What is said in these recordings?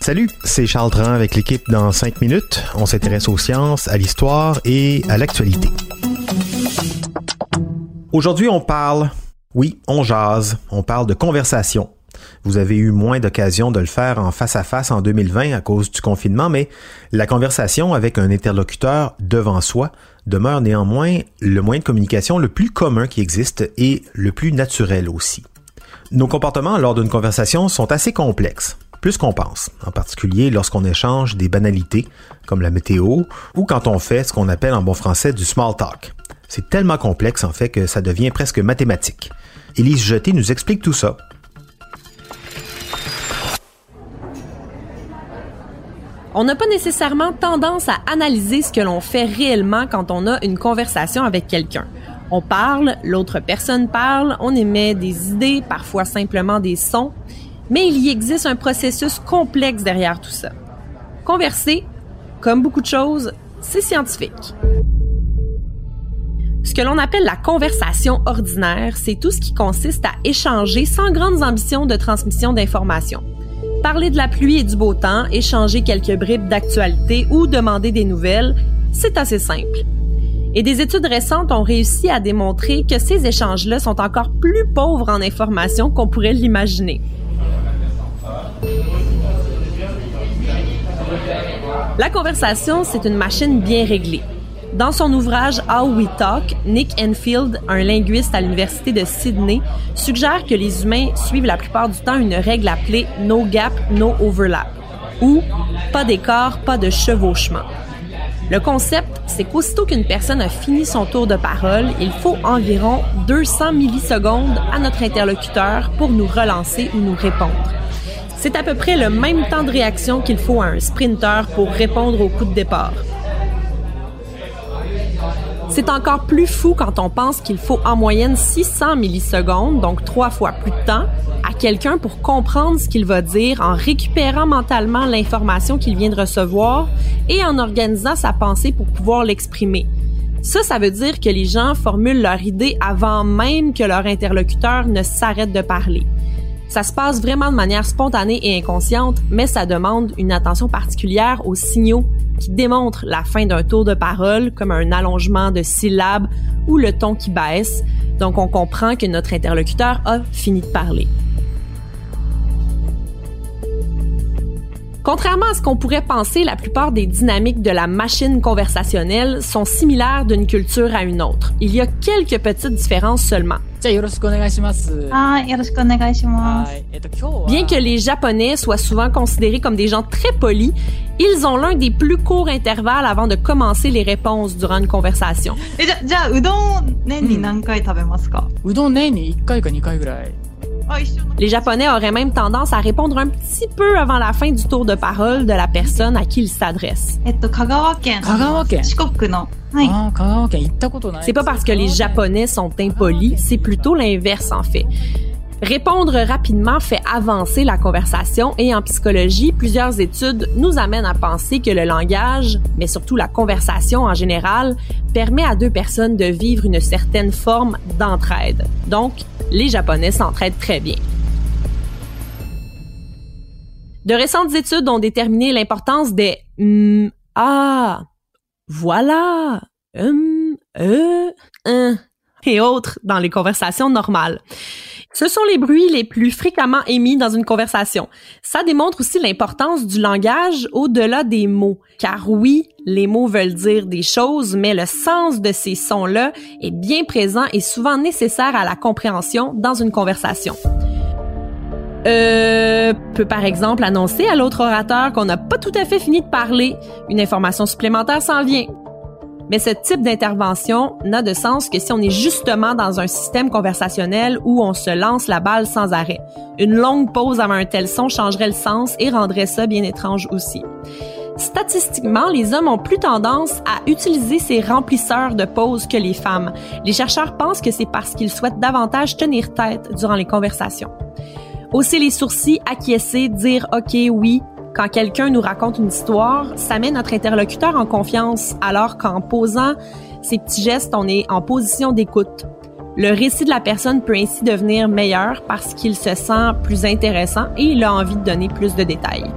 Salut, c'est Charles Dran avec l'équipe dans 5 minutes. On s'intéresse aux sciences, à l'histoire et à l'actualité. Aujourd'hui, on parle, oui, on jase, on parle de conversation. Vous avez eu moins d'occasions de le faire en face à face en 2020 à cause du confinement, mais la conversation avec un interlocuteur devant soi demeure néanmoins le moyen de communication le plus commun qui existe et le plus naturel aussi. Nos comportements lors d'une conversation sont assez complexes plus qu'on pense, en particulier lorsqu'on échange des banalités comme la météo ou quand on fait ce qu'on appelle en bon français du small talk. C'est tellement complexe en fait que ça devient presque mathématique. Élise Jeté nous explique tout ça. On n'a pas nécessairement tendance à analyser ce que l'on fait réellement quand on a une conversation avec quelqu'un. On parle, l'autre personne parle, on émet des idées, parfois simplement des sons, mais il y existe un processus complexe derrière tout ça. Converser, comme beaucoup de choses, c'est scientifique. Ce que l'on appelle la conversation ordinaire, c'est tout ce qui consiste à échanger sans grandes ambitions de transmission d'informations. Parler de la pluie et du beau temps, échanger quelques bribes d'actualité ou demander des nouvelles, c'est assez simple. Et des études récentes ont réussi à démontrer que ces échanges-là sont encore plus pauvres en informations qu'on pourrait l'imaginer. La conversation, c'est une machine bien réglée. Dans son ouvrage How We Talk, Nick Enfield, un linguiste à l'Université de Sydney, suggère que les humains suivent la plupart du temps une règle appelée No Gap, No Overlap, ou pas d'écart, pas de chevauchement. Le concept, c'est qu'aussitôt qu'une personne a fini son tour de parole, il faut environ 200 millisecondes à notre interlocuteur pour nous relancer ou nous répondre. C'est à peu près le même temps de réaction qu'il faut à un sprinter pour répondre au coup de départ. C'est encore plus fou quand on pense qu'il faut en moyenne 600 millisecondes, donc trois fois plus de temps, à quelqu'un pour comprendre ce qu'il va dire en récupérant mentalement l'information qu'il vient de recevoir et en organisant sa pensée pour pouvoir l'exprimer. Ça, ça veut dire que les gens formulent leur idée avant même que leur interlocuteur ne s'arrête de parler. Ça se passe vraiment de manière spontanée et inconsciente, mais ça demande une attention particulière aux signaux qui démontrent la fin d'un tour de parole, comme un allongement de syllabes ou le ton qui baisse. Donc on comprend que notre interlocuteur a fini de parler. Contrairement à ce qu'on pourrait penser, la plupart des dynamiques de la machine conversationnelle sont similaires d'une culture à une autre. Il y a quelques petites différences seulement. Bien que les Japonais soient souvent considérés comme des gens très polis, ils ont l'un des plus courts intervalles avant de commencer les réponses durant une conversation. Les Japonais auraient même tendance à répondre un petit peu avant la fin du tour de parole de la personne à qui ils s'adressent. C'est pas parce que les Japonais sont impolis, c'est plutôt l'inverse en fait. Répondre rapidement fait avancer la conversation et en psychologie, plusieurs études nous amènent à penser que le langage, mais surtout la conversation en général, permet à deux personnes de vivre une certaine forme d'entraide. Donc, les Japonais s'entraident très bien. De récentes études ont déterminé l'importance des hum, ah, voilà, hum, euh, hein, et autres dans les conversations normales. Ce sont les bruits les plus fréquemment émis dans une conversation. Ça démontre aussi l'importance du langage au-delà des mots. Car oui, les mots veulent dire des choses, mais le sens de ces sons-là est bien présent et souvent nécessaire à la compréhension dans une conversation. Euh, peut par exemple annoncer à l'autre orateur qu'on n'a pas tout à fait fini de parler. Une information supplémentaire s'en vient. Mais ce type d'intervention n'a de sens que si on est justement dans un système conversationnel où on se lance la balle sans arrêt. Une longue pause avant un tel son changerait le sens et rendrait ça bien étrange aussi. Statistiquement, les hommes ont plus tendance à utiliser ces remplisseurs de pauses que les femmes. Les chercheurs pensent que c'est parce qu'ils souhaitent davantage tenir tête durant les conversations. Hausser les sourcils, acquiescer, dire OK, oui, quand quelqu'un nous raconte une histoire, ça met notre interlocuteur en confiance, alors qu'en posant ces petits gestes, on est en position d'écoute. Le récit de la personne peut ainsi devenir meilleur parce qu'il se sent plus intéressant et il a envie de donner plus de détails.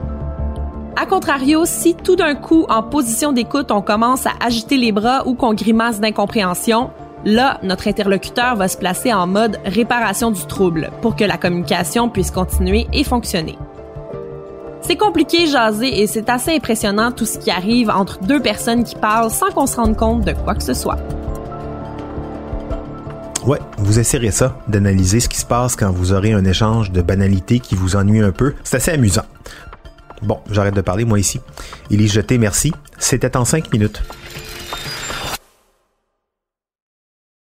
A contrario, si tout d'un coup, en position d'écoute, on commence à agiter les bras ou qu'on grimace d'incompréhension, là, notre interlocuteur va se placer en mode réparation du trouble pour que la communication puisse continuer et fonctionner. C'est compliqué jaser et c'est assez impressionnant tout ce qui arrive entre deux personnes qui parlent sans qu'on se rende compte de quoi que ce soit. Ouais, vous essayerez ça, d'analyser ce qui se passe quand vous aurez un échange de banalité qui vous ennuie un peu. C'est assez amusant. Bon, j'arrête de parler, moi ici. Il est jeté, merci. C'était en cinq minutes.